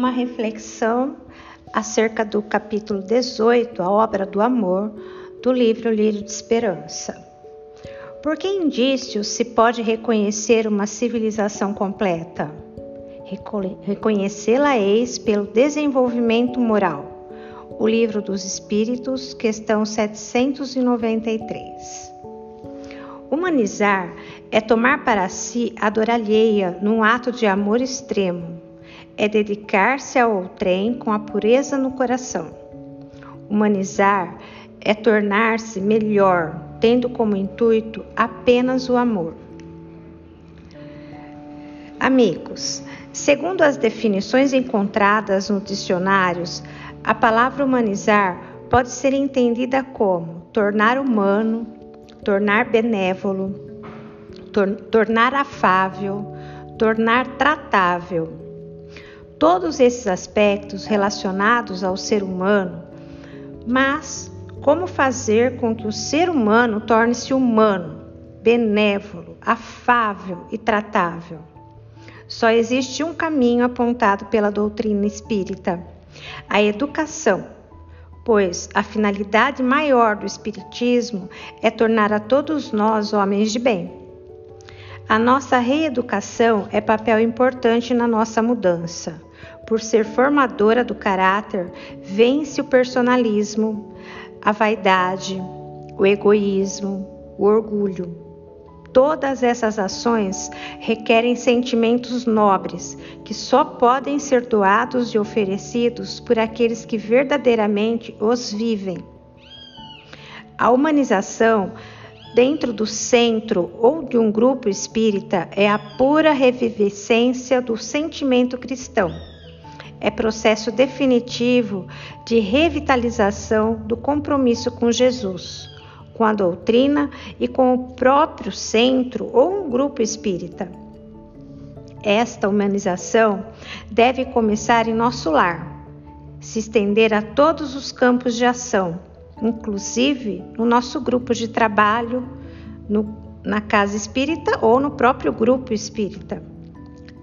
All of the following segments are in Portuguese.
uma reflexão acerca do capítulo 18, a obra do amor, do livro Lírio de Esperança. Por que indícios se pode reconhecer uma civilização completa? Reconhecê-la-eis pelo desenvolvimento moral. O Livro dos Espíritos, questão 793. Humanizar é tomar para si a dor alheia num ato de amor extremo. É dedicar-se ao outrem com a pureza no coração. Humanizar é tornar-se melhor, tendo como intuito apenas o amor. Amigos, segundo as definições encontradas nos dicionários, a palavra humanizar pode ser entendida como tornar humano, tornar benévolo, tor tornar afável, tornar tratável. Todos esses aspectos relacionados ao ser humano, mas como fazer com que o ser humano torne-se humano, benévolo, afável e tratável? Só existe um caminho apontado pela doutrina espírita: a educação pois a finalidade maior do Espiritismo é tornar a todos nós homens de bem. A nossa reeducação é papel importante na nossa mudança. Por ser formadora do caráter, vence o personalismo, a vaidade, o egoísmo, o orgulho. Todas essas ações requerem sentimentos nobres que só podem ser doados e oferecidos por aqueles que verdadeiramente os vivem. A humanização dentro do centro ou de um grupo espírita é a pura revivescência do sentimento cristão. É processo definitivo de revitalização do compromisso com Jesus com a doutrina e com o próprio centro ou um grupo espírita. Esta humanização deve começar em nosso lar, se estender a todos os campos de ação, inclusive no nosso grupo de trabalho, no, na casa espírita ou no próprio grupo espírita.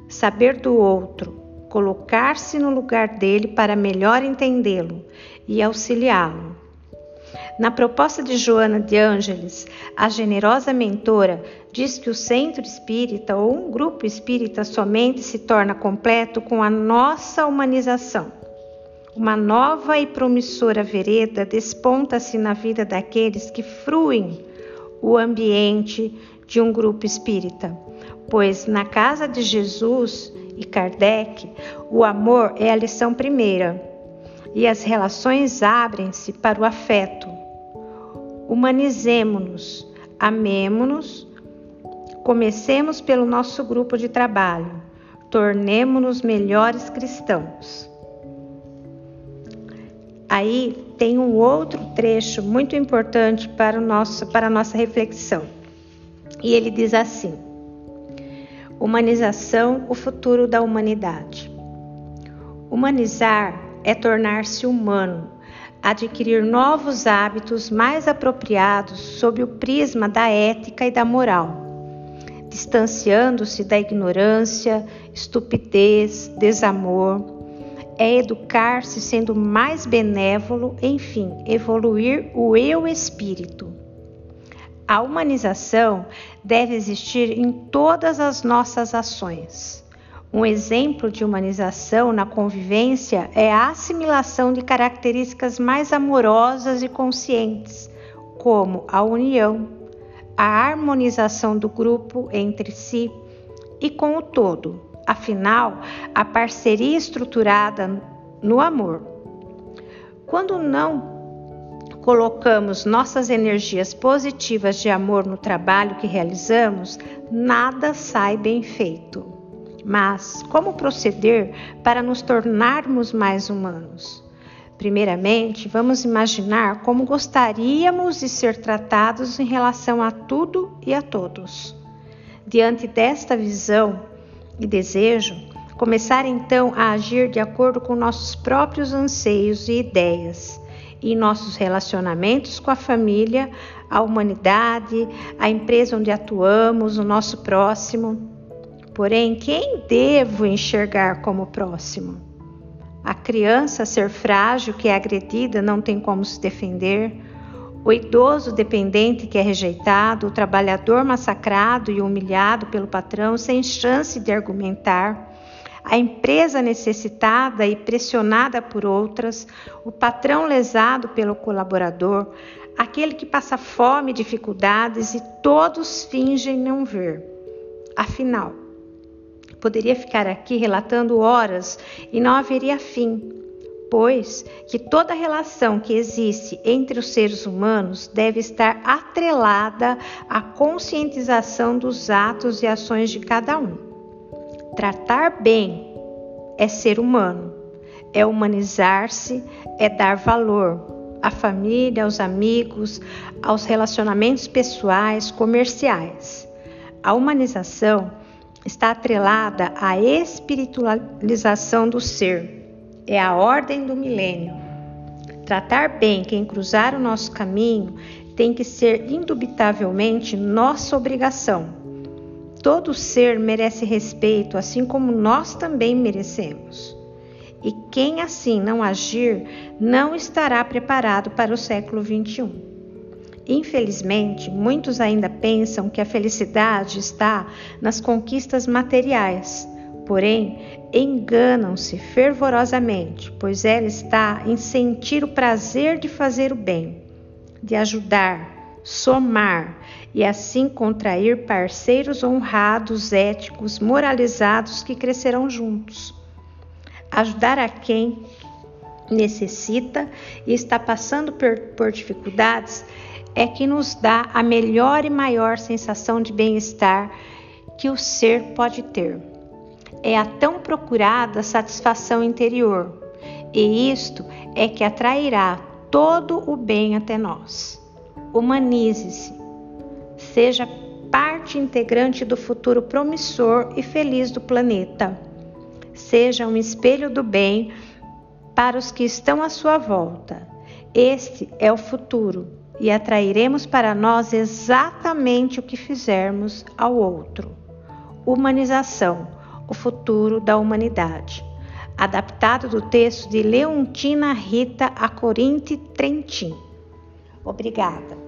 Saber do outro, colocar-se no lugar dele para melhor entendê-lo e auxiliá-lo na proposta de Joana de Ângeles, a generosa mentora diz que o centro espírita ou um grupo espírita somente se torna completo com a nossa humanização. Uma nova e promissora vereda desponta-se na vida daqueles que fruem o ambiente de um grupo espírita, pois na casa de Jesus e Kardec, o amor é a lição primeira e as relações abrem-se para o afeto, humanizemo-nos, amemo-nos, comecemos pelo nosso grupo de trabalho, tornemo-nos melhores cristãos. Aí tem um outro trecho muito importante para, o nosso, para a nossa reflexão. E ele diz assim: Humanização, o futuro da humanidade. Humanizar é tornar-se humano, adquirir novos hábitos mais apropriados sob o prisma da ética e da moral, distanciando-se da ignorância, estupidez, desamor. É educar-se sendo mais benévolo, enfim, evoluir o eu espírito. A humanização deve existir em todas as nossas ações. Um exemplo de humanização na convivência é a assimilação de características mais amorosas e conscientes, como a união, a harmonização do grupo entre si e com o todo, afinal, a parceria estruturada no amor. Quando não colocamos nossas energias positivas de amor no trabalho que realizamos, nada sai bem feito. Mas como proceder para nos tornarmos mais humanos? Primeiramente, vamos imaginar como gostaríamos de ser tratados em relação a tudo e a todos. Diante desta visão e desejo, começar então a agir de acordo com nossos próprios anseios e ideias e nossos relacionamentos com a família, a humanidade, a empresa onde atuamos, o nosso próximo. Porém, quem devo enxergar como próximo? a criança ser frágil que é agredida não tem como se defender, o idoso dependente que é rejeitado, o trabalhador massacrado e humilhado pelo patrão sem chance de argumentar, a empresa necessitada e pressionada por outras, o patrão lesado pelo colaborador, aquele que passa fome e dificuldades e todos fingem não ver. Afinal, poderia ficar aqui relatando horas e não haveria fim, pois que toda relação que existe entre os seres humanos deve estar atrelada à conscientização dos atos e ações de cada um. Tratar bem é ser humano, é humanizar-se, é dar valor à família, aos amigos, aos relacionamentos pessoais, comerciais. A humanização está atrelada à espiritualização do ser. É a ordem do milênio. Tratar bem quem cruzar o nosso caminho tem que ser indubitavelmente nossa obrigação. Todo ser merece respeito, assim como nós também merecemos. E quem assim não agir não estará preparado para o século 21. Infelizmente, muitos ainda pensam que a felicidade está nas conquistas materiais, porém enganam-se fervorosamente, pois ela está em sentir o prazer de fazer o bem, de ajudar, somar e assim contrair parceiros honrados, éticos, moralizados que crescerão juntos. Ajudar a quem necessita e está passando por, por dificuldades é que nos dá a melhor e maior sensação de bem-estar que o ser pode ter. É a tão procurada satisfação interior, e isto é que atrairá todo o bem até nós. Humanize-se, seja parte integrante do futuro promissor e feliz do planeta. Seja um espelho do bem para os que estão à sua volta. Este é o futuro e atrairemos para nós exatamente o que fizermos ao outro. Humanização, o futuro da humanidade. Adaptado do texto de Leontina Rita Acorinti Trentin. Obrigada.